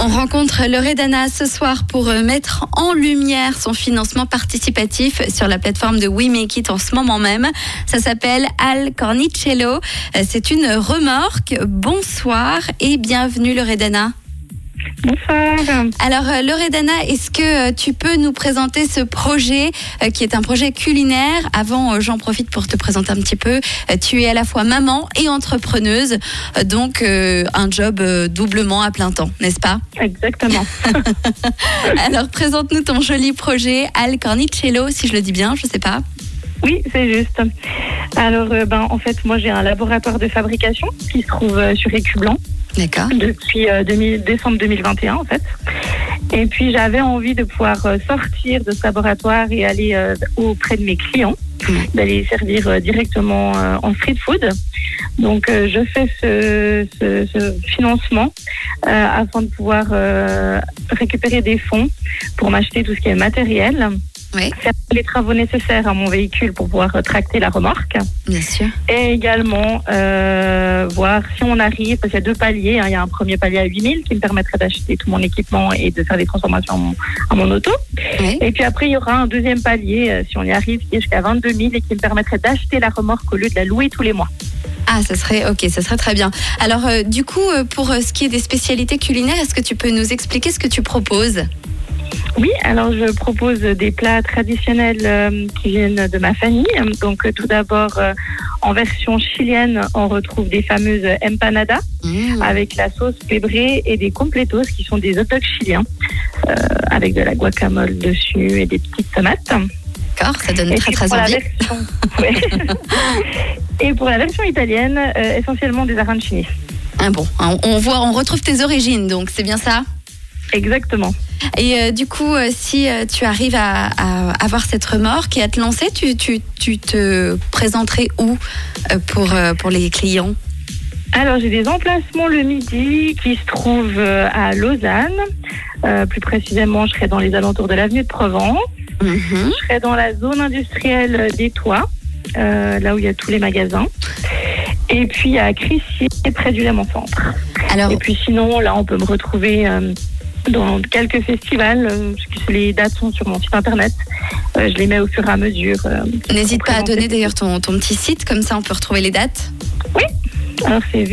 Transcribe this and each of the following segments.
On rencontre Loredana ce soir pour euh, mettre en lumière son financement participatif sur la plateforme de We Make It en ce moment même. Ça s'appelle Al Cornicello. Euh, C'est une remorque. Bonsoir et bienvenue Loredana. Bonsoir. Alors euh, Loredana, est-ce que euh, tu peux nous présenter ce projet euh, qui est un projet culinaire? Avant, j'en profite pour te présenter un petit peu. Tu es à la fois maman et entrepreneuse, donc un job doublement à plein temps, n'est-ce pas? Exactement. Alors présente-nous ton joli projet Al Cornicello, si je le dis bien, je sais pas. Oui, c'est juste. Alors, ben, en fait, moi, j'ai un laboratoire de fabrication qui se trouve sur Écu Blanc D'accord. depuis euh, 2000 décembre 2021, en fait. Et puis, j'avais envie de pouvoir euh, sortir de ce laboratoire et aller euh, auprès de mes clients, d'aller servir euh, directement euh, en street food. Donc, euh, je fais ce, ce, ce financement euh, afin de pouvoir euh, récupérer des fonds pour m'acheter tout ce qui est matériel, Oui, faire les travaux nécessaires à mon véhicule pour pouvoir euh, tracter la remorque bien sûr. et également euh, voir si on arrive, parce qu'il y a deux paliers, hein. il y a un premier palier à 8000 qui me permettrait d'acheter tout mon équipement et de faire des transformations à mon, à mon auto. Oui. Et puis après, il y aura un deuxième palier, euh, si on y arrive, qui est jusqu'à 22 000 et qui me permettrait d'acheter la remorque au lieu de la louer tous les mois. Ah, ça serait ok, ça serait très bien. Alors, euh, du coup, pour ce qui est des spécialités culinaires, est-ce que tu peux nous expliquer ce que tu proposes? Oui, alors je propose des plats traditionnels euh, qui viennent de ma famille. Donc euh, tout d'abord, euh, en version chilienne, on retrouve des fameuses empanadas. Mmh. avec la sauce pébrée et des completos qui sont des hot dogs chiliens avec de la guacamole dessus et des petites tomates. D'accord, ça donne Et très très envie. version, ouais. et pour la version italienne, essentiellement des arancini. Ah bon, on, on voit, on retrouve tes origines, donc c'est bien ça? Exactement. Et euh, du coup, euh, si euh, tu arrives à, à avoir cette remorque et à te lancer, tu, tu, tu te présenterais où pour, pour les clients? Alors j'ai des emplacements le midi qui se trouvent à Lausanne. Plus précisément, je serai dans les alentours de l'avenue de Provence. Mhm. Je serai dans la zone industrielle des Toits, là où il y a tous les magasins. Et puis à Crissier, près du Léman Centre. Alors, Et puis sinon, là, on peut me retrouver dans quelques festivals. euh, parce que les dates sont sur mon site internet. Euh, je les mets au fur et à mesure. euh, n'hésite pas à donner d'ailleurs ton, ton petit site, comme ça on peut retrouver les dates. alors c'est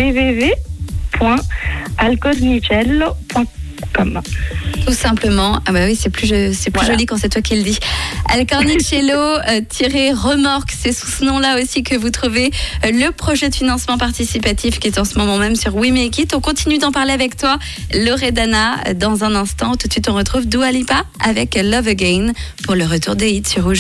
Tout simplement. Ah bah oui, c'est plus, c'est plus Voilà. joli quand c'est toi qui le dis. Alcornicello euh, tiré remorque, c'est sous ce nom-là aussi que vous trouvez euh, le projet de financement participatif qui est en ce moment même sur We Make It. On continue d'en parler avec toi, Loredana, euh, dans un instant. Tout de suite, on retrouve Dua Lipa avec Love Again pour le retour des hits sur Rouge.